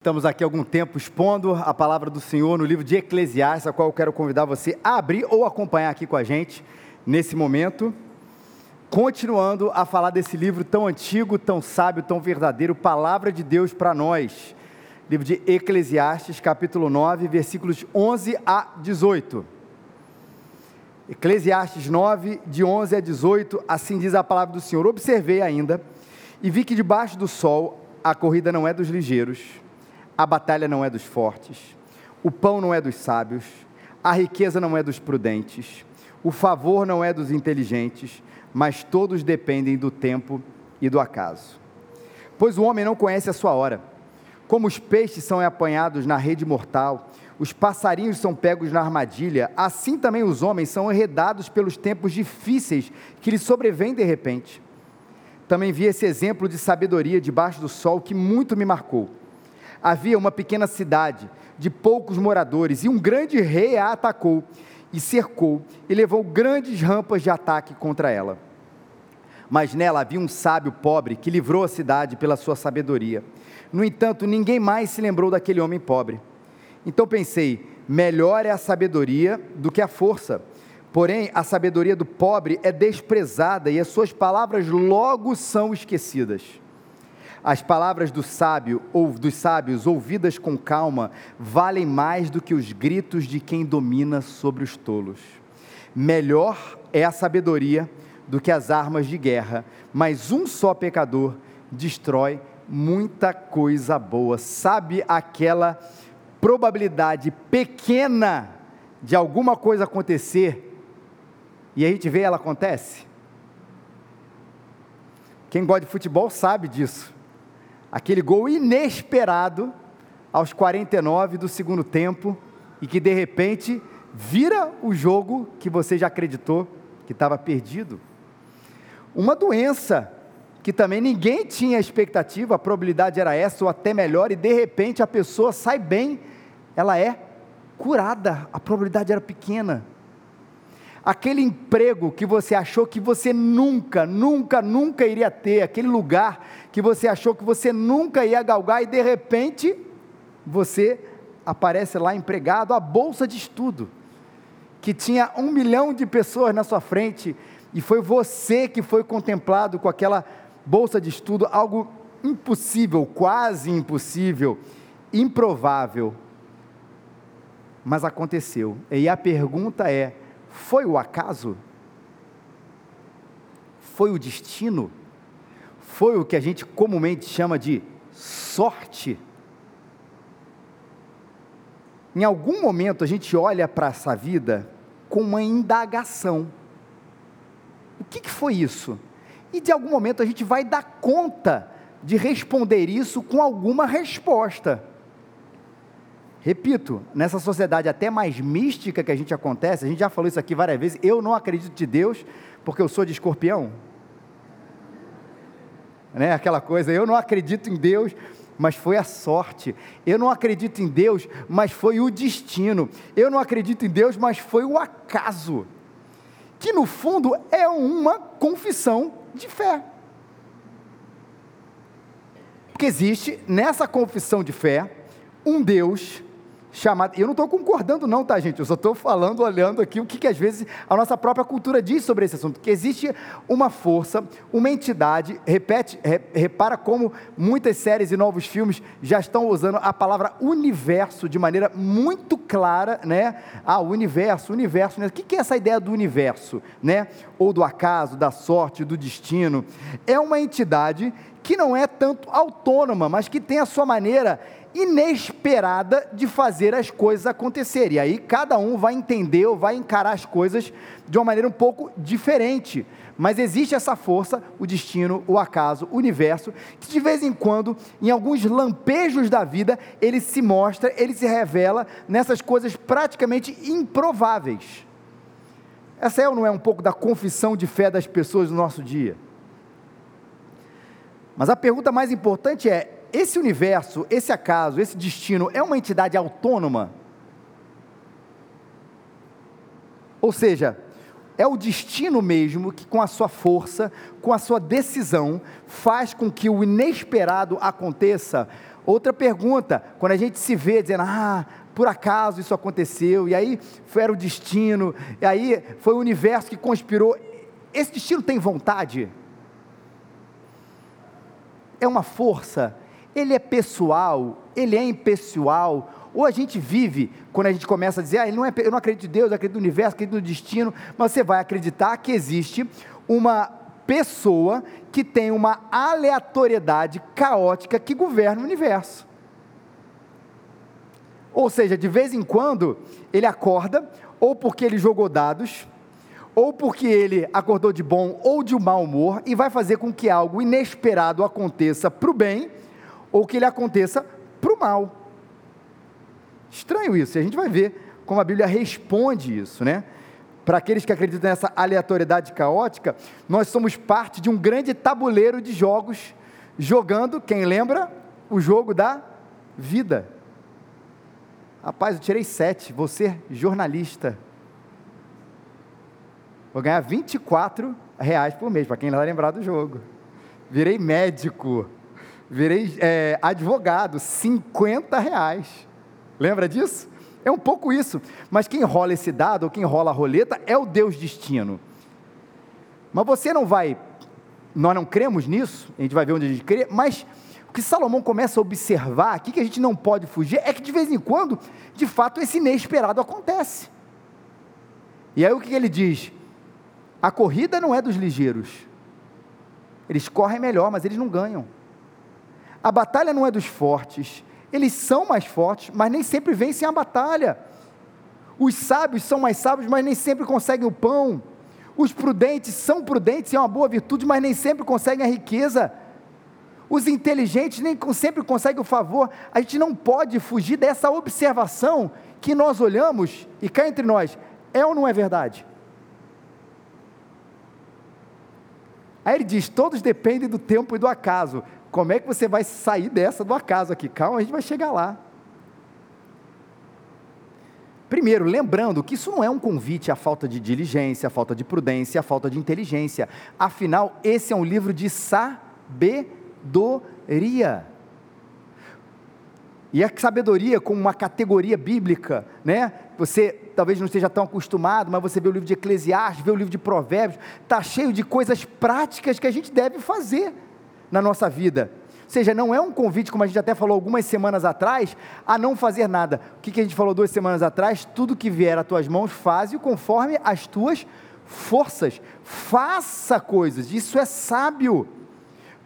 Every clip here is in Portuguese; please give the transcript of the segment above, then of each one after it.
Estamos aqui algum tempo expondo a palavra do Senhor no livro de Eclesiastes, a qual eu quero convidar você a abrir ou acompanhar aqui com a gente nesse momento. Continuando a falar desse livro tão antigo, tão sábio, tão verdadeiro, palavra de Deus para nós. Livro de Eclesiastes, capítulo 9, versículos 11 a 18. Eclesiastes 9, de 11 a 18, assim diz a palavra do Senhor. Observei ainda e vi que debaixo do sol a corrida não é dos ligeiros a batalha não é dos fortes, o pão não é dos sábios, a riqueza não é dos prudentes, o favor não é dos inteligentes, mas todos dependem do tempo e do acaso. Pois o homem não conhece a sua hora. Como os peixes são apanhados na rede mortal, os passarinhos são pegos na armadilha, assim também os homens são enredados pelos tempos difíceis que lhes sobrevêm de repente. Também vi esse exemplo de sabedoria debaixo do sol que muito me marcou havia uma pequena cidade de poucos moradores e um grande rei a atacou e cercou e levou grandes rampas de ataque contra ela. Mas nela havia um sábio pobre que livrou a cidade pela sua sabedoria. No entanto, ninguém mais se lembrou daquele homem pobre. Então pensei: melhor é a sabedoria do que a força. Porém, a sabedoria do pobre é desprezada e as suas palavras logo são esquecidas. As palavras do sábio ou dos sábios ouvidas com calma valem mais do que os gritos de quem domina sobre os tolos. Melhor é a sabedoria do que as armas de guerra, mas um só pecador destrói muita coisa boa. Sabe aquela probabilidade pequena de alguma coisa acontecer e a gente vê ela acontece? Quem gosta de futebol sabe disso aquele gol inesperado aos 49 do segundo tempo e que de repente vira o jogo que você já acreditou que estava perdido. Uma doença que também ninguém tinha expectativa, a probabilidade era essa ou até melhor, e de repente a pessoa sai bem, ela é curada, a probabilidade era pequena. Aquele emprego que você achou que você nunca, nunca, nunca iria ter, aquele lugar que você achou que você nunca ia galgar e de repente você aparece lá empregado, a bolsa de estudo, que tinha um milhão de pessoas na sua frente e foi você que foi contemplado com aquela bolsa de estudo, algo impossível, quase impossível, improvável, mas aconteceu. E a pergunta é: foi o acaso? Foi o destino? Foi o que a gente comumente chama de sorte? Em algum momento a gente olha para essa vida com uma indagação. O que, que foi isso? E de algum momento a gente vai dar conta de responder isso com alguma resposta. Repito, nessa sociedade até mais mística que a gente acontece, a gente já falou isso aqui várias vezes, eu não acredito de Deus porque eu sou de escorpião. Né? Aquela coisa, eu não acredito em Deus, mas foi a sorte. Eu não acredito em Deus, mas foi o destino. Eu não acredito em Deus, mas foi o acaso. Que no fundo é uma confissão de fé. Porque existe nessa confissão de fé um Deus chamada. Eu não estou concordando, não, tá, gente? Eu só estou falando, olhando aqui o que, que às vezes a nossa própria cultura diz sobre esse assunto. Que existe uma força, uma entidade, repete, repara como muitas séries e novos filmes já estão usando a palavra universo de maneira muito clara, né? Ah, universo, universo, né? O que, que é essa ideia do universo, né? Ou do acaso, da sorte, do destino? É uma entidade que não é tanto autônoma, mas que tem a sua maneira inesperada de fazer as coisas acontecerem. E aí cada um vai entender ou vai encarar as coisas de uma maneira um pouco diferente. Mas existe essa força, o destino, o acaso, o universo, que de vez em quando, em alguns lampejos da vida, ele se mostra, ele se revela nessas coisas praticamente improváveis. Essa é ou não é um pouco da confissão de fé das pessoas no nosso dia? Mas a pergunta mais importante é: esse universo, esse acaso, esse destino é uma entidade autônoma? Ou seja, é o destino mesmo que, com a sua força, com a sua decisão, faz com que o inesperado aconteça? Outra pergunta, quando a gente se vê dizendo, ah, por acaso isso aconteceu, e aí foi, era o destino, e aí foi o universo que conspirou. Esse destino tem vontade? É uma força? Ele é pessoal? Ele é impessoal? Ou a gente vive, quando a gente começa a dizer, ah, não é, eu não acredito em Deus, eu acredito no universo, acredito no destino, mas você vai acreditar que existe uma pessoa que tem uma aleatoriedade caótica que governa o universo. Ou seja, de vez em quando ele acorda, ou porque ele jogou dados, ou porque ele acordou de bom ou de mau humor, e vai fazer com que algo inesperado aconteça para o bem, ou que ele aconteça para o mal. Estranho isso, e a gente vai ver como a Bíblia responde isso, né? Para aqueles que acreditam nessa aleatoriedade caótica, nós somos parte de um grande tabuleiro de jogos, jogando, quem lembra, o jogo da vida. Rapaz, eu tirei sete, vou ser jornalista. Vou ganhar 24 reais por mês, para quem não vai lembrar do jogo. Virei médico, virei é, advogado, 50 reais. Lembra disso? É um pouco isso. Mas quem rola esse dado, ou quem rola a roleta, é o Deus destino. Mas você não vai, nós não cremos nisso, a gente vai ver onde a gente crê, mas o que Salomão começa a observar aqui, que a gente não pode fugir, é que de vez em quando, de fato, esse inesperado acontece. E aí o que ele diz? A corrida não é dos ligeiros. Eles correm melhor, mas eles não ganham. A batalha não é dos fortes, eles são mais fortes, mas nem sempre vencem a batalha. Os sábios são mais sábios, mas nem sempre conseguem o pão. Os prudentes são prudentes, é uma boa virtude, mas nem sempre conseguem a riqueza. Os inteligentes nem sempre conseguem o favor. A gente não pode fugir dessa observação que nós olhamos e cá entre nós, é ou não é verdade? Aí ele diz: todos dependem do tempo e do acaso. Como é que você vai sair dessa do acaso aqui? Calma, a gente vai chegar lá. Primeiro, lembrando que isso não é um convite à falta de diligência, à falta de prudência, à falta de inteligência. Afinal, esse é um livro de sabedoria. E a sabedoria como uma categoria bíblica, né? Você talvez não esteja tão acostumado, mas você vê o livro de Eclesiastes, vê o livro de Provérbios, está cheio de coisas práticas que a gente deve fazer na nossa vida. Ou seja, não é um convite, como a gente até falou algumas semanas atrás, a não fazer nada. O que, a gente falou duas semanas atrás? Tudo que vier às tuas mãos, faze conforme as tuas forças. Faça coisas, isso é sábio.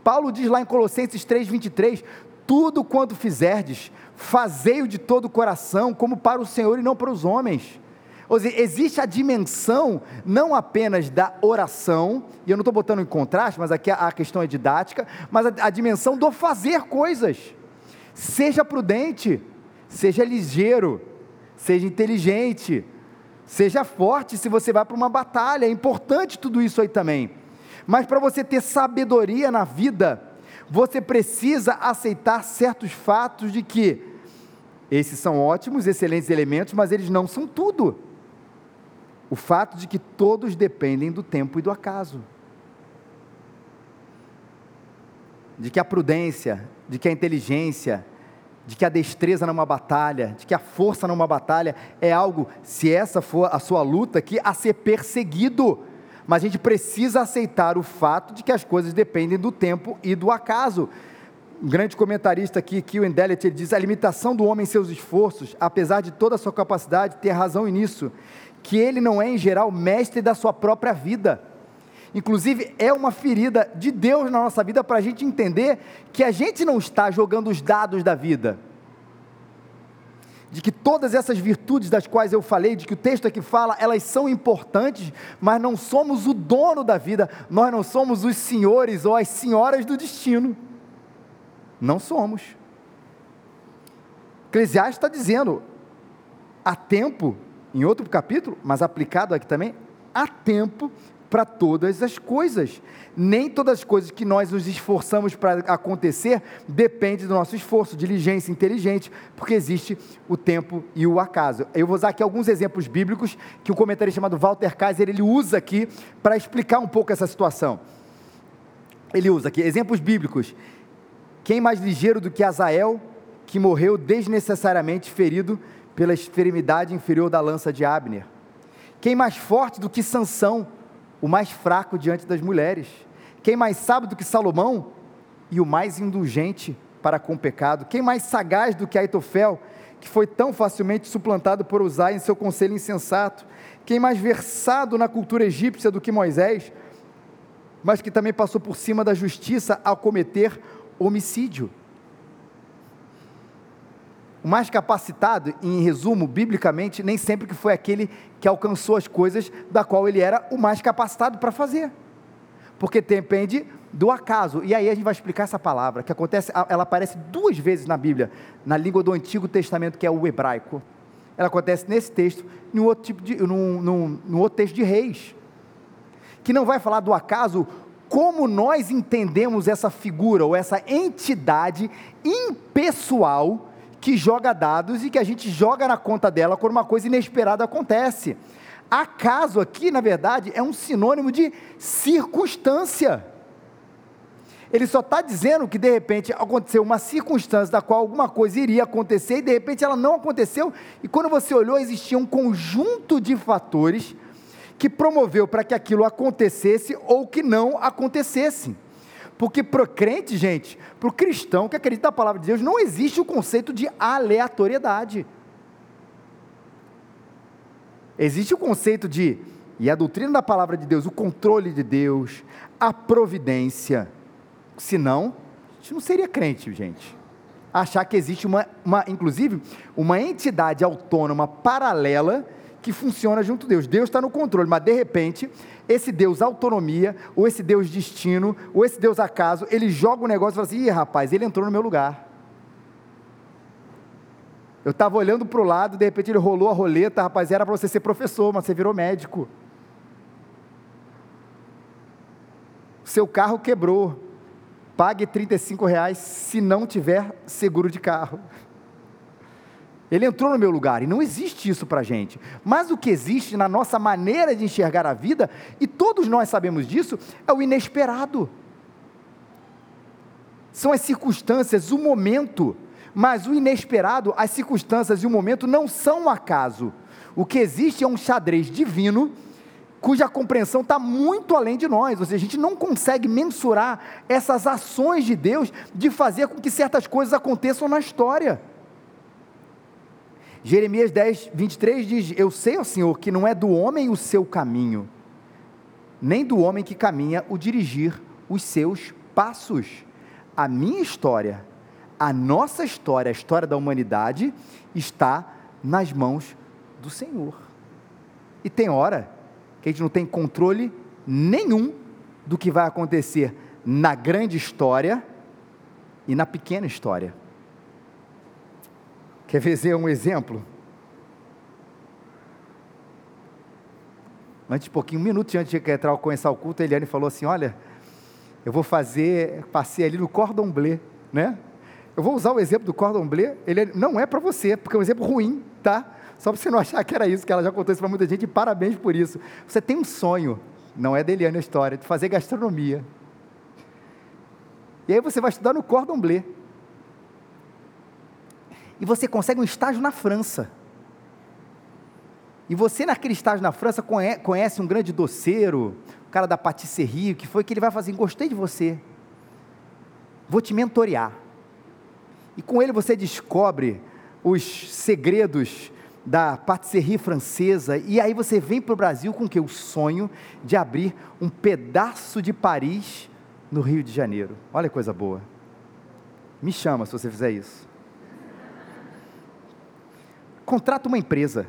Paulo diz lá em Colossenses 3,23: Tudo quanto fizerdes, fazei-o de todo o coração, como para o Senhor e não para os homens ou seja, existe a dimensão não apenas da oração, e eu não estou botando em contraste, mas aqui a, questão é didática, mas a, a dimensão do fazer coisas. Seja prudente, seja ligeiro, seja inteligente, seja forte se você vai para uma batalha, é importante tudo isso aí também. Mas para você ter sabedoria na vida, você precisa aceitar certos fatos de que esses são ótimos, excelentes elementos, mas eles não são tudo o fato de que todos dependem do tempo e do acaso. De que a prudência, de que a inteligência, de que a destreza numa batalha, de que a força numa batalha é algo, se essa for a sua luta aqui, a ser perseguido. Mas a gente precisa aceitar o fato de que as coisas dependem do tempo e do acaso. Um grande comentarista aqui, Kiel Endelet, ele diz: a limitação do homem em seus esforços, apesar de toda a sua capacidade, ter razão nisso que ele não é, em geral, mestre da sua própria vida. Inclusive, é uma ferida de Deus na nossa vida para a gente entender que a gente não está jogando os dados da vida. De que todas essas virtudes das quais eu falei, de que o texto aqui fala, elas são importantes, mas não somos o dono da vida, nós não somos os senhores ou as senhoras do destino. Não somos. Eclesiastes está dizendo: há tempo em outro capítulo, mas aplicado aqui também, há tempo para todas as coisas. Nem todas as coisas que nós nos esforçamos para acontecer depende do nosso esforço, diligência, inteligente, porque existe o tempo e o acaso. Eu vou usar aqui alguns exemplos bíblicos que um comentarista chamado Walter Kaiser ele usa aqui para explicar um pouco essa situação. Ele usa aqui exemplos bíblicos. Quem mais ligeiro do que Azael, que morreu desnecessariamente ferido pela extremidade inferior da lança de Abner? Quem mais forte do que Sansão, o mais fraco diante das mulheres? Quem mais sábio do que Salomão e o mais indulgente para com o pecado? Quem mais sagaz do que Aitofel, que foi tão facilmente suplantado por Uzai em seu conselho insensato? Quem mais versado na cultura egípcia do que Moisés, mas que também passou por cima da justiça ao cometer homicídio? O mais capacitado, em resumo, biblicamente, nem sempre que foi aquele que alcançou as coisas da qual ele era o mais capacitado para fazer. Porque depende do acaso. E aí a gente vai explicar essa palavra, que acontece, ela aparece duas vezes na Bíblia, na língua do Antigo Testamento, que é o hebraico. Ela acontece nesse texto, no outro, tipo de, num, num, num outro texto de reis. Que não vai falar do acaso como nós entendemos essa figura ou essa entidade impessoal que joga dados e que a gente joga na conta dela quando uma coisa inesperada acontece. Acaso aqui, na verdade, é um sinônimo de circunstância. Ele só está dizendo que de repente aconteceu uma circunstância da qual alguma coisa iria acontecer e de repente ela não aconteceu, e quando você olhou, existia um conjunto de fatores que promoveu para que aquilo acontecesse ou que não acontecesse. Porque para crente, gente, para o cristão que acredita na palavra de Deus, não existe o conceito de aleatoriedade. Existe o conceito de, e a doutrina da palavra de Deus, o controle de Deus, a providência. Senão, a gente não seria crente, gente. Achar que existe uma, uma inclusive, uma entidade autônoma paralela que funciona junto a Deus. Deus está no controle, mas de repente, esse Deus autonomia, ou esse Deus destino, ou esse Deus acaso, ele joga o um negócio e fala assim: ih, rapaz, ele entrou no meu lugar. Eu estava olhando para o lado, de repente ele rolou a roleta, rapaz, era para você ser professor, mas você virou médico. Seu carro quebrou. Pague 35 reais se não tiver seguro de carro. Ele entrou no meu lugar e não existe isso para gente. Mas o que existe na nossa maneira de enxergar a vida, e todos nós sabemos disso, é o inesperado. São as circunstâncias, o momento. Mas o inesperado, as circunstâncias e o momento não são um acaso. O que existe é um xadrez divino cuja compreensão está muito além de nós, ou seja, a gente não consegue mensurar essas ações de Deus de fazer com que certas coisas aconteçam na história. Jeremias 10, 23 diz: Eu sei, ó Senhor, que não é do homem o seu caminho, nem do homem que caminha o dirigir os seus passos. A minha história, a nossa história, a história da humanidade, está nas mãos do Senhor. E tem hora que a gente não tem controle nenhum do que vai acontecer na grande história e na pequena história. Quer ver um exemplo? Antes, pouquinho, um minuto antes de entrar começar o culto, a Eliane falou assim: Olha, eu vou fazer, passei ali no cordon bleu, né? Eu vou usar o exemplo do cordon bleu, ele não é para você, porque é um exemplo ruim, tá? Só para você não achar que era isso, que ela já contou isso para muita gente, e parabéns por isso. Você tem um sonho, não é da Eliane a história, de fazer gastronomia. E aí você vai estudar no cordon bleu e você consegue um estágio na França. E você, naquele estágio na França, conhece um grande doceiro, o cara da patisserie, que foi que ele vai fazer, gostei de você, vou te mentorear. E com ele você descobre os segredos da patisserie francesa, e aí você vem para o Brasil com o que? O sonho de abrir um pedaço de Paris no Rio de Janeiro. Olha que coisa boa. Me chama se você fizer isso contrata uma empresa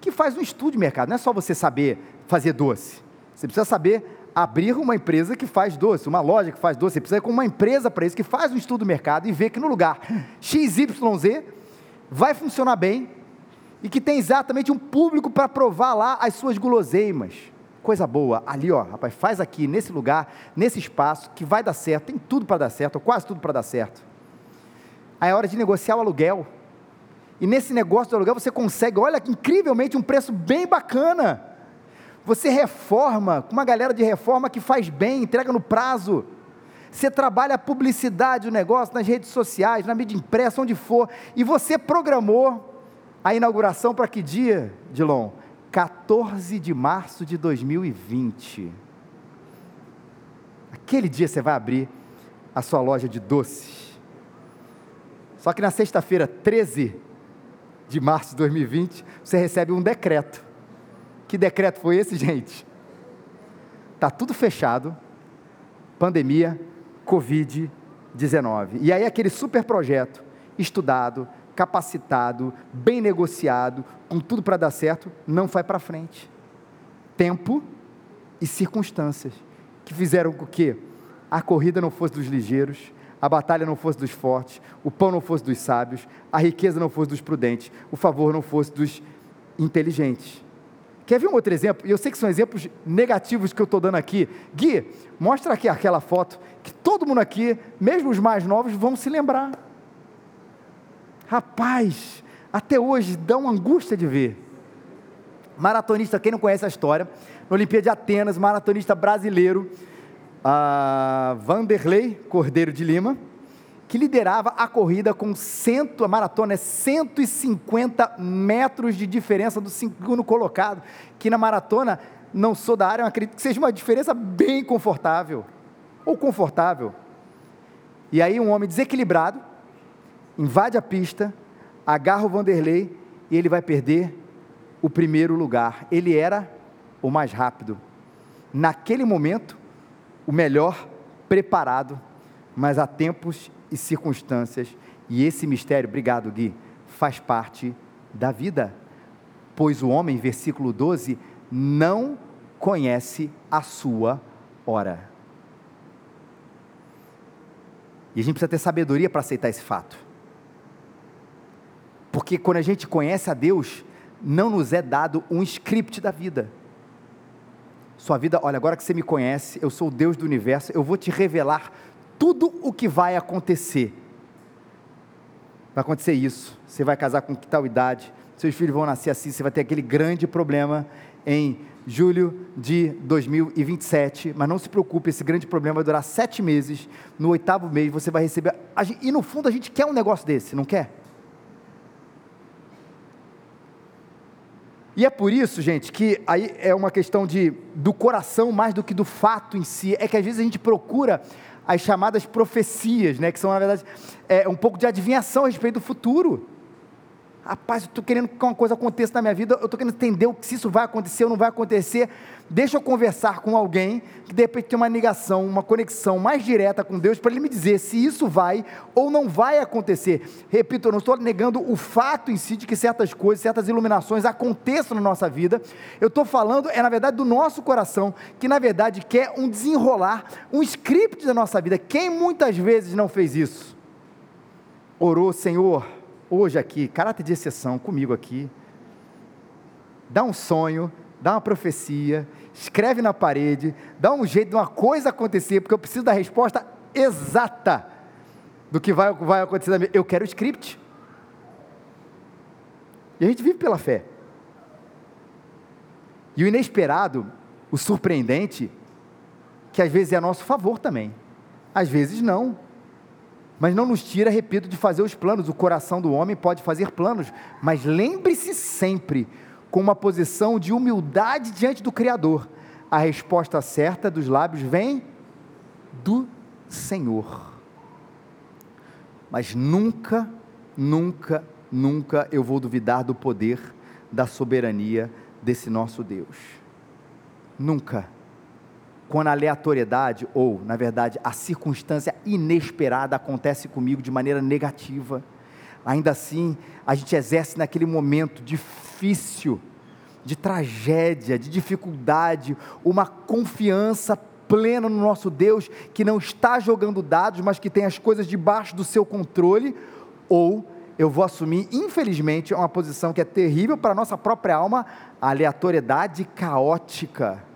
que faz um estudo de mercado. Não é só você saber fazer doce. Você precisa saber abrir uma empresa que faz doce, uma loja que faz doce. Você precisa ir com uma empresa para isso, que faz um estudo de mercado e ver que no lugar XYZ vai funcionar bem e que tem exatamente um público para provar lá as suas guloseimas. Coisa boa, ali ó, rapaz, faz aqui, nesse lugar, nesse espaço, que vai dar certo, tem tudo para dar certo, ou quase tudo para dar certo. Aí é hora de negociar o aluguel. E nesse negócio do aluguel você consegue, olha que incrivelmente, um preço bem bacana. Você reforma, com uma galera de reforma que faz bem, entrega no prazo. você trabalha a publicidade, o negócio nas redes sociais, na mídia impressa, onde for, e você programou a inauguração para que dia, Dilon? 14 de março de 2020. Aquele dia você vai abrir a sua loja de doces. Só que na sexta-feira, 13 de março de 2020, você recebe um decreto. Que decreto foi esse, gente? Está tudo fechado, pandemia, Covid-19. E aí aquele super projeto, estudado, capacitado, bem negociado, com tudo para dar certo, não vai para frente. Tempo e circunstâncias que fizeram com que a corrida não fosse dos ligeiros, a batalha não fosse dos fortes, o pão não fosse dos sábios, a riqueza não fosse dos prudentes, o favor não fosse dos inteligentes. Quer ver um outro exemplo? E eu sei que são exemplos negativos que eu estou dando aqui. Gui, mostra aqui aquela foto que todo mundo aqui, mesmo os mais novos, vão se lembrar. Rapaz, até hoje dá uma angústia de ver. Maratonista, quem não conhece a história, na Olimpíada de Atenas, maratonista brasileiro, a Vanderlei Cordeiro de Lima, que liderava a corrida com cento, a maratona é 150 metros de diferença do segundo colocado, que na maratona, não sou da área, eu acredito que seja uma diferença bem confortável, ou confortável. E aí um homem desequilibrado, invade a pista, agarra o Vanderlei e ele vai perder o primeiro lugar. Ele era o mais rápido. Naquele momento, o melhor preparado, mas há tempos e circunstâncias, e esse mistério, obrigado Gui, faz parte da vida. Pois o homem, versículo 12, não conhece a sua hora. E a gente precisa ter sabedoria para aceitar esse fato. Porque quando a gente conhece a Deus, não nos é dado um script da vida. Sua vida, olha, agora que você me conhece, eu sou o Deus do universo, eu vou te revelar tudo o que vai acontecer. Vai acontecer isso, você vai casar com que tal idade, seus filhos vão nascer assim, você vai ter aquele grande problema em julho de 2027, mas não se preocupe, esse grande problema vai durar sete meses, no oitavo mês você vai receber, e no fundo a gente quer um negócio desse, não quer? E é por isso, gente, que aí é uma questão de, do coração mais do que do fato em si. É que às vezes a gente procura as chamadas profecias, né, que são, na verdade, é, um pouco de adivinhação a respeito do futuro. Rapaz, eu estou querendo que uma coisa aconteça na minha vida, eu estou querendo entender se isso vai acontecer ou não vai acontecer. Deixa eu conversar com alguém que de repente tem uma ligação, uma conexão mais direta com Deus, para ele me dizer se isso vai ou não vai acontecer. Repito, eu não estou negando o fato em si de que certas coisas, certas iluminações aconteçam na nossa vida. Eu estou falando, é na verdade, do nosso coração, que na verdade quer um desenrolar, um script da nossa vida. Quem muitas vezes não fez isso? Orou, Senhor hoje aqui, caráter de exceção, comigo aqui, dá um sonho, dá uma profecia, escreve na parede, dá um jeito de uma coisa acontecer, porque eu preciso da resposta exata do que vai, vai acontecer. Eu quero o script. E a gente vive pela fé. E o inesperado, o surpreendente, que às vezes é a nosso favor também, às vezes não mas não nos tira, repito, de fazer os planos. O coração do homem pode fazer planos, mas lembre-se sempre, com uma posição de humildade diante do Criador, a resposta certa dos lábios vem do Senhor. Mas nunca, nunca, nunca eu vou duvidar do poder, da soberania desse nosso Deus. Nunca quando a aleatoriedade, ou, na verdade, a circunstância inesperada acontece comigo de maneira negativa, ainda assim, a gente exerce naquele momento difícil, de tragédia, de dificuldade, uma confiança plena no nosso Deus, que não está jogando dados, mas que tem as coisas debaixo do seu controle, ou eu vou assumir, infelizmente, uma posição que é terrível para a nossa própria alma, aleatoriedade caótica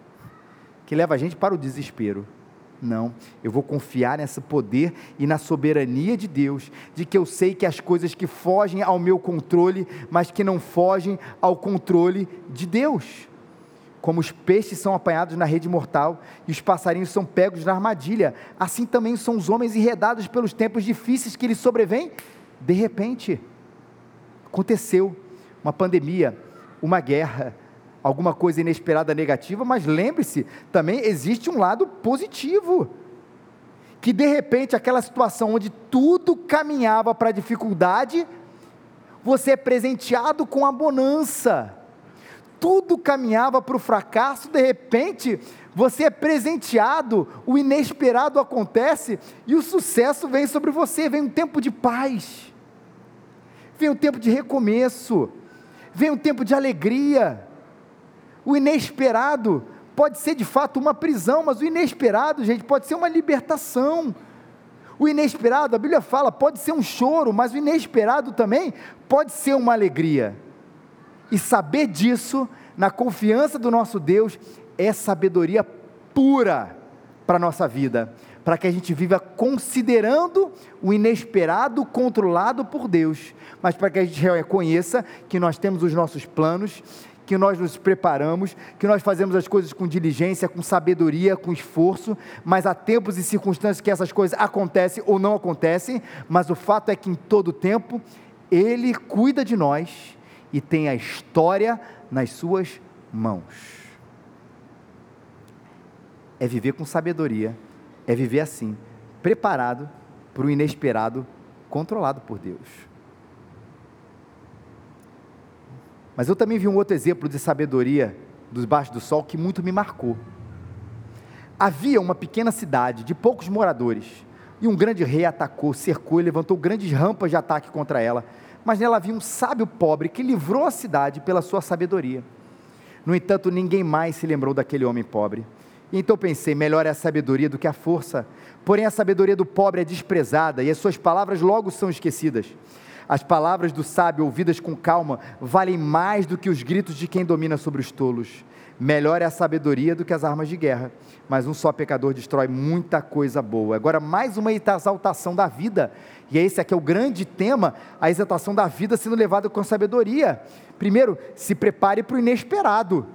que leva a gente para o desespero. Não, eu vou confiar nesse poder e na soberania de Deus, de que eu sei que as coisas que fogem ao meu controle, mas que não fogem ao controle de Deus. Como os peixes são apanhados na rede mortal e os passarinhos são pegos na armadilha, assim também são os homens enredados pelos tempos difíceis que lhes sobrevêm. De repente, aconteceu uma pandemia, uma guerra, alguma coisa inesperada negativa, mas lembre-se, também existe um lado positivo. Que de repente aquela situação onde tudo caminhava para a dificuldade, você é presenteado com a bonança tudo caminhava para o fracasso, de repente você é presenteado, o inesperado acontece e o sucesso vem sobre você. Vem um tempo de paz, vem um tempo de recomeço, vem um tempo de alegria. O inesperado pode ser de fato uma prisão, mas o inesperado, gente, pode ser uma libertação. O inesperado, a Bíblia fala, pode ser um choro, mas o inesperado também pode ser uma alegria. E saber disso, na confiança do nosso Deus, é sabedoria pura para a nossa vida, para que a gente viva considerando o inesperado controlado por Deus, mas para que a gente reconheça que nós temos os nossos planos, que nós nos preparamos, que nós fazemos as coisas com diligência, com sabedoria, com esforço, mas há tempos e circunstâncias que essas coisas acontecem ou não acontecem, mas o fato é que em todo tempo Ele cuida de nós e tem a história nas suas mãos. É viver com sabedoria, é viver assim, preparado para o inesperado, controlado por Deus. Mas eu também vi um outro exemplo de sabedoria debaixo do sol que muito me marcou. Havia uma pequena cidade de poucos moradores, e um grande rei atacou, cercou e levantou grandes rampas de ataque contra ela mas nela havia um sábio pobre que livrou a cidade pela sua sabedoria. No entanto, ninguém mais se lembrou daquele homem pobre. Então pensei: melhor é a sabedoria do que a força. Porém, a sabedoria do pobre é desprezada e as suas palavras logo são esquecidas. As palavras do sábio, ouvidas com calma, valem mais do que os gritos de quem domina sobre os tolos. Melhor é a sabedoria do que as armas de guerra, mas um só pecador destrói muita coisa boa. Agora, mais uma exaltação da vida, e esse aqui é o grande tema, a exaltação da vida sendo levada com sabedoria. Primeiro, se prepare para o inesperado,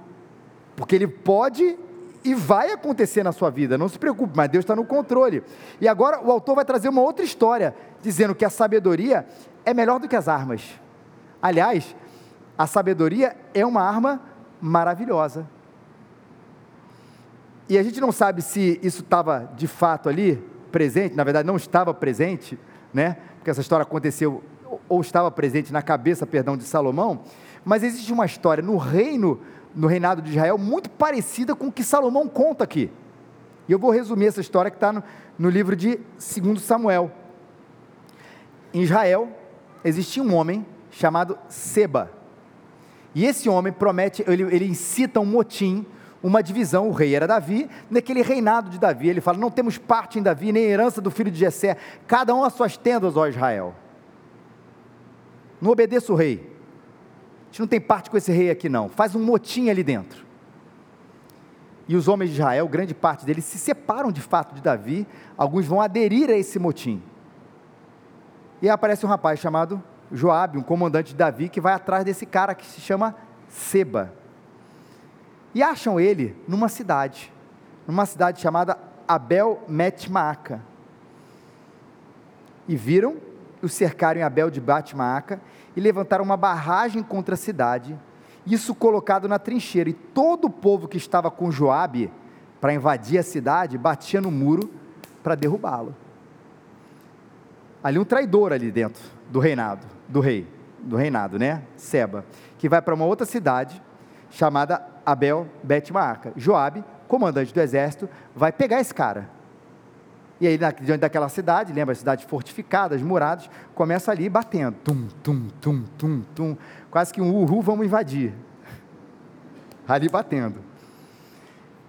porque ele pode e vai acontecer na sua vida, não se preocupe, mas Deus está no controle. E agora o autor vai trazer uma outra história, dizendo que a sabedoria é melhor do que as armas. Aliás, a sabedoria é uma arma maravilhosa. E a gente não sabe se isso estava de fato ali, presente, na verdade não estava presente, né? Porque essa história aconteceu ou estava presente na cabeça, perdão, de Salomão, mas existe uma história no reino, no reinado de Israel, muito parecida com o que Salomão conta aqui. E eu vou resumir essa história que está no, no livro de 2 Samuel. Em Israel existia um homem chamado Seba. E esse homem promete, ele, ele incita um motim, uma divisão, o rei era Davi, naquele reinado de Davi, ele fala, não temos parte em Davi, nem herança do filho de Jessé, cada um as suas tendas, ó Israel. Não obedeça o rei, a gente não tem parte com esse rei aqui não, faz um motim ali dentro. E os homens de Israel, grande parte deles, se separam de fato de Davi, alguns vão aderir a esse motim. E aparece um rapaz chamado Joabe, um comandante de Davi, que vai atrás desse cara que se chama Seba. E acham ele numa cidade, numa cidade chamada Abel Metmaaca. E viram, o cercaram em Abel de Batmaaca e levantaram uma barragem contra a cidade, isso colocado na trincheira. E todo o povo que estava com Joabe para invadir a cidade batia no muro para derrubá-lo. Ali um traidor ali dentro do reinado do rei, do reinado, né? Seba, que vai para uma outra cidade chamada Abel Bet-Maaca. Joabe, comandante do exército, vai pegar esse cara. E aí, diante daquela cidade, lembra, cidades fortificadas, muradas, começa ali batendo. Tum, tum, tum, tum, tum. Quase que um uhul, vamos invadir. Ali batendo.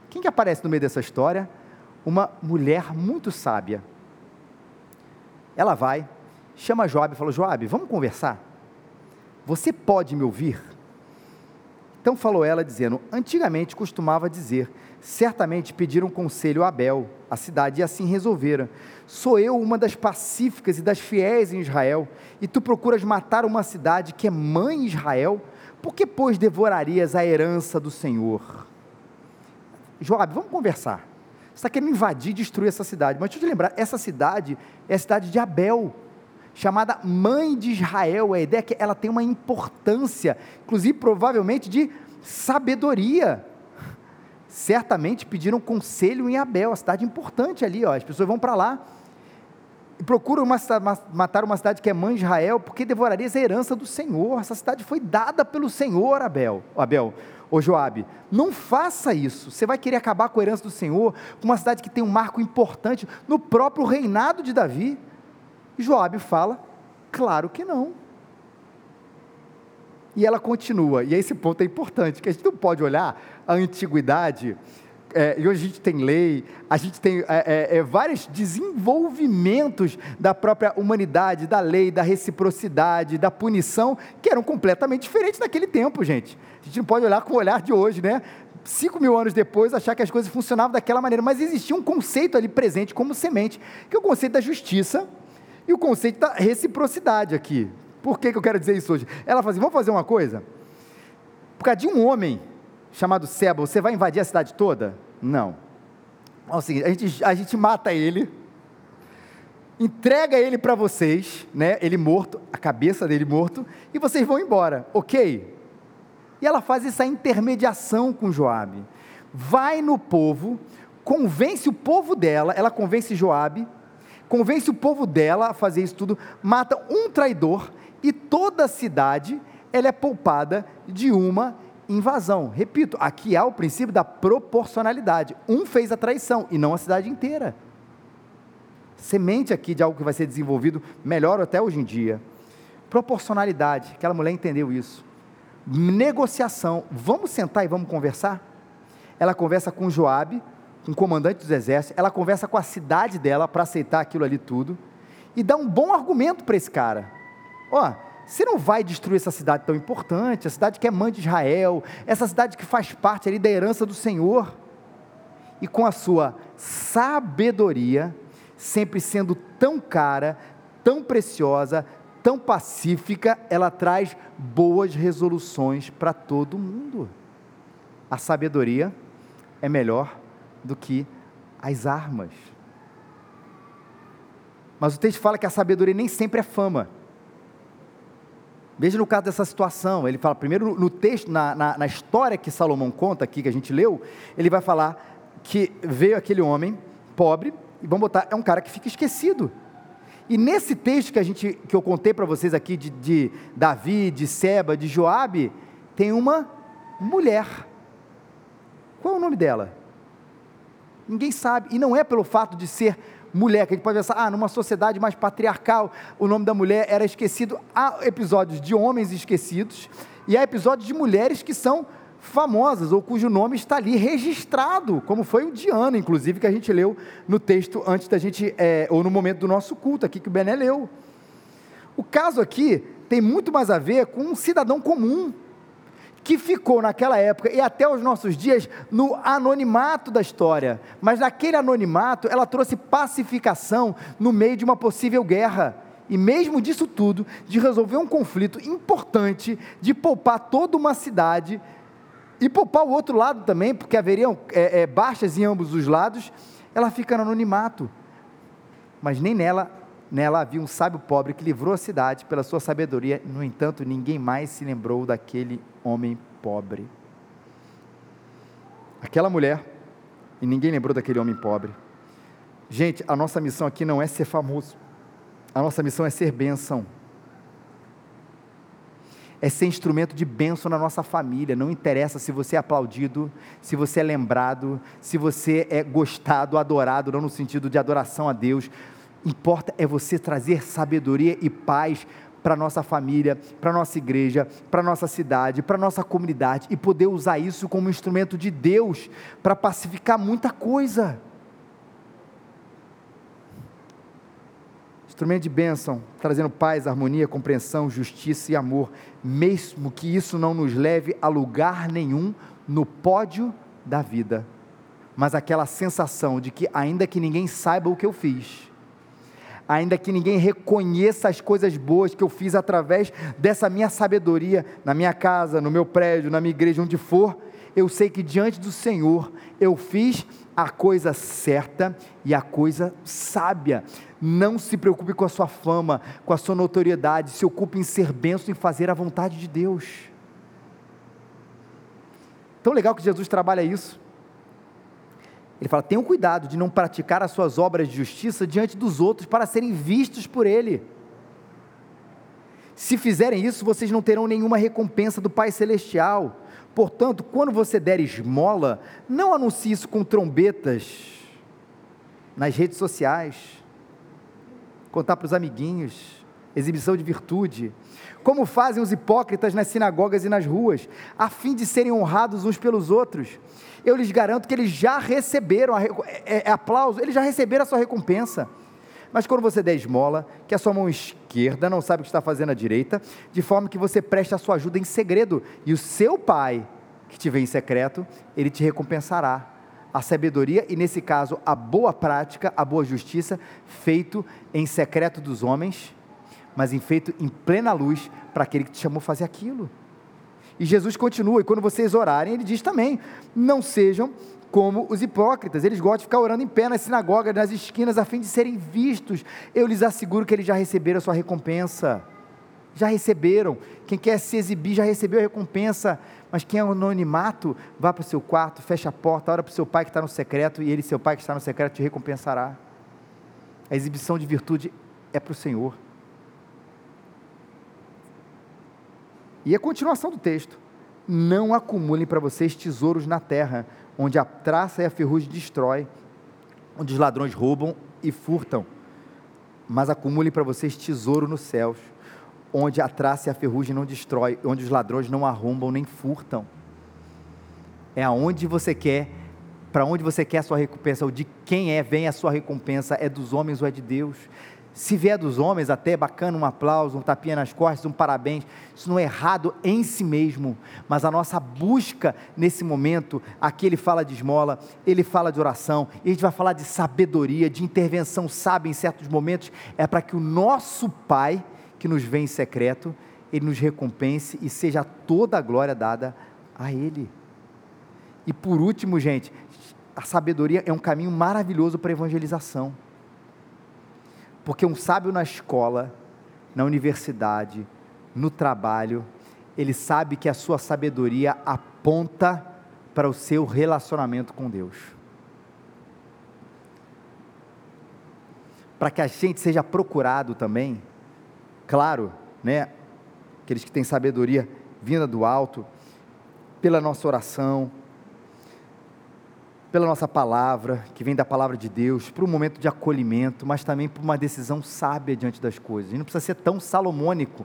Quem que aparece no meio dessa história? Uma mulher muito sábia. Ela vai, chama Joab e falou: Joab, vamos conversar? Você pode me ouvir? Então falou ela, dizendo: Antigamente costumava dizer: Certamente pediram conselho a Abel, a cidade, e assim resolveram. Sou eu uma das pacíficas e das fiéis em Israel, e tu procuras matar uma cidade que é mãe Israel? Por que, pois, devorarias a herança do Senhor? Joabe, vamos conversar. Está querendo invadir destruir essa cidade. Mas deixa eu te lembrar, essa cidade é a cidade de Abel, chamada mãe de Israel. A ideia é que ela tem uma importância, inclusive provavelmente de sabedoria. Certamente pediram conselho em Abel, a cidade importante ali, ó. as pessoas vão para lá e procuram uma, matar uma cidade que é mãe de Israel, porque devorarias a herança do Senhor. Essa cidade foi dada pelo Senhor, Abel. Abel, ô Joabe, não faça isso. Você vai querer acabar com a herança do Senhor, com uma cidade que tem um marco importante no próprio reinado de Davi. Joabe fala: claro que não. E ela continua, e esse ponto é importante, que a gente não pode olhar a antiguidade é, e hoje a gente tem lei, a gente tem é, é, é, vários desenvolvimentos da própria humanidade, da lei, da reciprocidade, da punição, que eram completamente diferentes naquele tempo, gente. A gente não pode olhar com o olhar de hoje, né? Cinco mil anos depois, achar que as coisas funcionavam daquela maneira, mas existia um conceito ali presente como semente, que é o conceito da justiça e o conceito da reciprocidade aqui. Por que, que eu quero dizer isso hoje? Ela fala assim: vamos fazer uma coisa? Por causa de um homem chamado Seba, você vai invadir a cidade toda? Não. É o seguinte, a gente, a gente mata ele, entrega ele para vocês, né? Ele morto, a cabeça dele morto, e vocês vão embora, ok? E ela faz essa intermediação com Joabe. Vai no povo, convence o povo dela, ela convence Joabe, convence o povo dela a fazer isso tudo, mata um traidor e toda a cidade ela é poupada de uma invasão. Repito, aqui há o princípio da proporcionalidade. Um fez a traição e não a cidade inteira. Semente aqui de algo que vai ser desenvolvido melhor até hoje em dia. Proporcionalidade, aquela mulher entendeu isso. Negociação, vamos sentar e vamos conversar? Ela conversa com Joabe, com o comandante dos exércitos, ela conversa com a cidade dela para aceitar aquilo ali tudo e dá um bom argumento para esse cara. Ó, oh, você não vai destruir essa cidade tão importante, a cidade que é mãe de Israel, essa cidade que faz parte ali da herança do Senhor. E com a sua sabedoria, sempre sendo tão cara, tão preciosa, tão pacífica, ela traz boas resoluções para todo mundo. A sabedoria é melhor do que as armas. Mas o texto fala que a sabedoria nem sempre é fama. Veja no caso dessa situação, ele fala, primeiro no texto, na, na, na, história que Salomão conta aqui, que a gente leu, ele vai falar que veio aquele homem pobre, e vamos botar, é um cara que fica esquecido. E nesse texto que, a gente, que eu contei para vocês aqui, de, de Davi, de Seba, de Joabe, tem uma mulher. Qual é o nome dela? Ninguém sabe, e não é pelo fato de ser mulher, que a gente pode pensar, ah, numa sociedade mais patriarcal, o nome da mulher era esquecido. Há episódios de homens esquecidos e há episódios de mulheres que são famosas ou cujo nome está ali registrado, como foi o de Ana, inclusive, que a gente leu no texto antes da gente, é, ou no momento do nosso culto aqui que o Bené leu. O caso aqui tem muito mais a ver com um cidadão comum, que ficou naquela época e até os nossos dias no anonimato da história. Mas naquele anonimato, ela trouxe pacificação no meio de uma possível guerra. E mesmo disso tudo, de resolver um conflito importante, de poupar toda uma cidade e poupar o outro lado também, porque haveriam é, é, baixas em ambos os lados, ela fica no anonimato. Mas nem nela, nela havia um sábio pobre que livrou a cidade pela sua sabedoria. No entanto, ninguém mais se lembrou daquele homem pobre. Aquela mulher, e ninguém lembrou daquele homem pobre. Gente, a nossa missão aqui não é ser famoso, a nossa missão é ser bênção. É ser instrumento de bênção na nossa família. Não interessa se você é aplaudido, se você é lembrado, se você é gostado, adorado, não no sentido de adoração a Deus. Importa é você trazer sabedoria e paz para nossa família, para nossa igreja, para nossa cidade, para nossa comunidade e poder usar isso como instrumento de Deus para pacificar muita coisa. Instrumento de bênção, trazendo paz, harmonia, compreensão, justiça e amor, mesmo que isso não nos leve a lugar nenhum no pódio da vida, mas aquela sensação de que, ainda que ninguém saiba o que eu fiz, ainda que ninguém reconheça as coisas boas que eu fiz através dessa minha sabedoria, na minha casa, no meu prédio, na minha igreja, onde for, eu sei que diante do Senhor eu fiz a coisa certa e a coisa sábia. Não se preocupe com a sua fama, com a sua notoriedade, se ocupe em ser benção e fazer a vontade de Deus. Tão legal que Jesus trabalha isso. Ele fala: tenham cuidado de não praticar as suas obras de justiça diante dos outros para serem vistos por Ele. Se fizerem isso, vocês não terão nenhuma recompensa do Pai Celestial. Portanto, quando você der esmola, não anuncie isso com trombetas nas redes sociais, contar para os amiguinhos, exibição de virtude, como fazem os hipócritas nas sinagogas e nas ruas, a fim de serem honrados uns pelos outros. Eu lhes garanto que eles já receberam a, é, é, aplauso, eles já receberam a sua recompensa. Mas quando você der esmola, que a sua mão esquerda não sabe o que está fazendo a direita, de forma que você preste a sua ajuda em segredo, e o seu pai, que te vê em secreto, ele te recompensará. A sabedoria e, nesse caso, a boa prática, a boa justiça, feito em secreto dos homens, mas em feito em plena luz para aquele que te chamou a fazer aquilo. E Jesus continua, e quando vocês orarem, ele diz também: não sejam como os hipócritas, eles gostam de ficar orando em pé nas sinagogas, nas esquinas, a fim de serem vistos. Eu lhes asseguro que eles já receberam a sua recompensa. Já receberam. Quem quer se exibir já recebeu a recompensa. Mas quem é anonimato, vá para o seu quarto, fecha a porta, ora para o seu pai que está no secreto, e ele, seu pai que está no secreto, te recompensará. A exibição de virtude é para o Senhor. E a continuação do texto. Não acumulem para vocês tesouros na terra, onde a traça e a ferrugem destrói, onde os ladrões roubam e furtam. Mas acumule para vocês tesouro nos céus, onde a traça e a ferrugem não destrói, onde os ladrões não arrombam nem furtam. É aonde você quer, para onde você quer a sua recompensa, ou de quem é vem a sua recompensa, é dos homens ou é de Deus. Se vier dos homens, até bacana, um aplauso, um tapinha nas costas, um parabéns. Isso não é errado em si mesmo, mas a nossa busca nesse momento, aqui ele fala de esmola, ele fala de oração, e a gente vai falar de sabedoria, de intervenção sábia em certos momentos, é para que o nosso Pai, que nos vê em secreto, ele nos recompense e seja toda a glória dada a Ele. E por último, gente, a sabedoria é um caminho maravilhoso para a evangelização. Porque um sábio na escola, na universidade, no trabalho, ele sabe que a sua sabedoria aponta para o seu relacionamento com Deus. Para que a gente seja procurado também, claro, né? Aqueles que têm sabedoria vinda do alto, pela nossa oração, pela nossa palavra, que vem da palavra de Deus, para um momento de acolhimento, mas também para uma decisão sábia diante das coisas. Gente não precisa ser tão salomônico,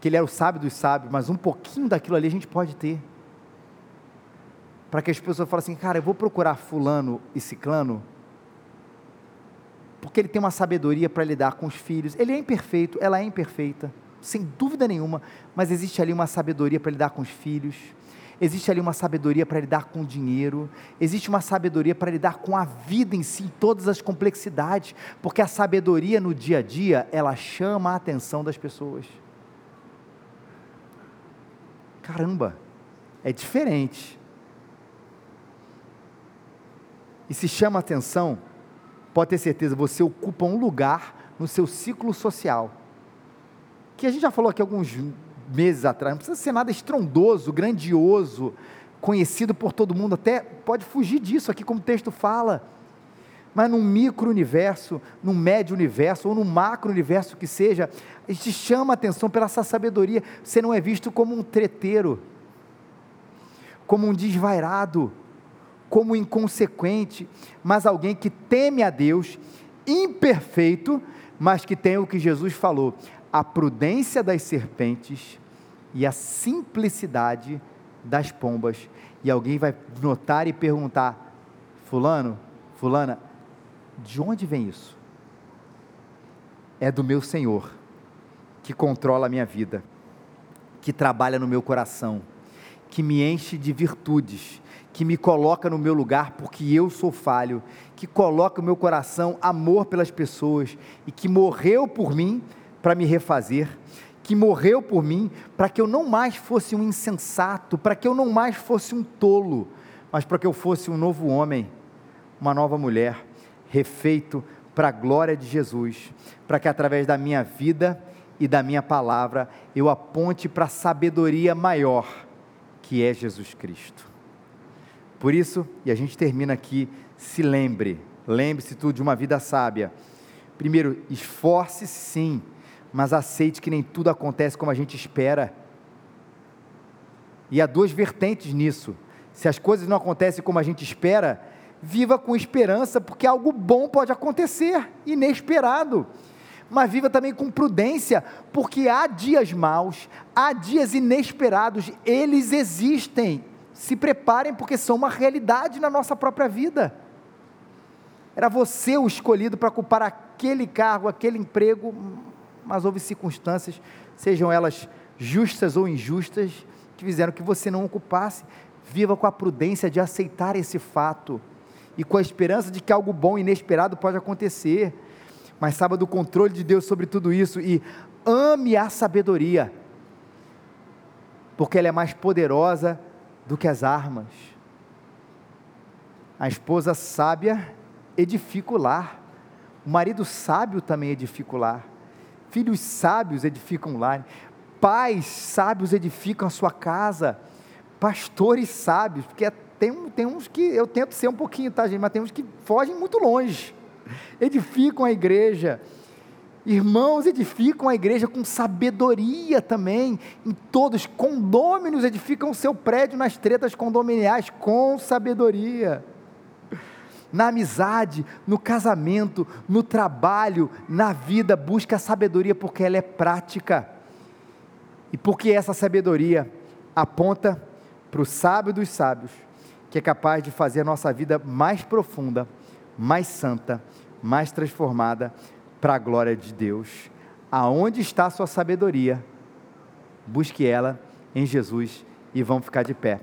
que ele era o sábio dos sábios, mas um pouquinho daquilo ali a gente pode ter. Para que as pessoas falem assim, cara, eu vou procurar fulano e ciclano, porque ele tem uma sabedoria para lidar com os filhos. Ele é imperfeito, ela é imperfeita, sem dúvida nenhuma, mas existe ali uma sabedoria para lidar com os filhos existe ali uma sabedoria para lidar com o dinheiro, existe uma sabedoria para lidar com a vida em si, em todas as complexidades, porque a sabedoria no dia a dia, ela chama a atenção das pessoas. Caramba, é diferente. E se chama a atenção, pode ter certeza, você ocupa um lugar no seu ciclo social. Que a gente já falou aqui alguns meses atrás, não precisa ser nada estrondoso, grandioso, conhecido por todo mundo, até pode fugir disso aqui, como o texto fala. Mas num micro-universo, num médio-universo, ou num macro-universo que seja, a gente chama a atenção pela essa sabedoria. Você não é visto como um treteiro, como um desvairado, como inconsequente, mas alguém que teme a Deus, imperfeito, mas que tem o que Jesus falou: a prudência das serpentes e a simplicidade das pombas. E alguém vai notar e perguntar: Fulano, Fulana, de onde vem isso? É do meu Senhor, que controla a minha vida, que trabalha no meu coração, que me enche de virtudes, que me coloca no meu lugar porque eu sou falho, que coloca no meu coração amor pelas pessoas e que morreu por mim para me refazer, que morreu por mim, para que eu não mais fosse um insensato, para que eu não mais fosse um tolo, mas para que eu fosse um novo homem, uma nova mulher, refeito para a glória de Jesus, para que através da minha vida e da minha palavra eu aponte para a sabedoria maior, que é Jesus Cristo. Por isso, e a gente termina aqui, se lembre, lembre-se tudo de uma vida sábia. Primeiro, esforce-se sim, mas aceite que nem tudo acontece como a gente espera. E há duas vertentes nisso. Se as coisas não acontecem como a gente espera, viva com esperança, porque algo bom pode acontecer, inesperado. Mas viva também com prudência, porque há dias maus, há dias inesperados, eles existem. Se preparem, porque são uma realidade na nossa própria vida. Era você o escolhido para ocupar aquele cargo, aquele emprego, mas houve circunstâncias, sejam elas justas ou injustas, que fizeram que você não ocupasse. Viva com a prudência de aceitar esse fato e com a esperança de que algo bom e inesperado pode acontecer. Mas saiba do controle de Deus sobre tudo isso e ame a sabedoria, porque ela é mais poderosa do que as armas. A esposa sábia edifica o lar, o marido sábio também edifica o lar, filhos sábios edificam lar, pais sábios edificam a sua casa, pastores sábios, porque tem, tem uns que eu tento ser um pouquinho, tá, gente? Mas tem uns que fogem muito longe. Edificam a igreja. Irmãos edificam a igreja com sabedoria também. Em todos, condôminos edificam o seu prédio nas tretas condominiais com sabedoria. Na amizade, no casamento, no trabalho, na vida, busca a sabedoria porque ela é prática. E porque essa sabedoria aponta para o sábio dos sábios que é capaz de fazer a nossa vida mais profunda, mais santa, mais transformada para a glória de Deus. Aonde está a sua sabedoria? Busque ela em Jesus e vamos ficar de pé.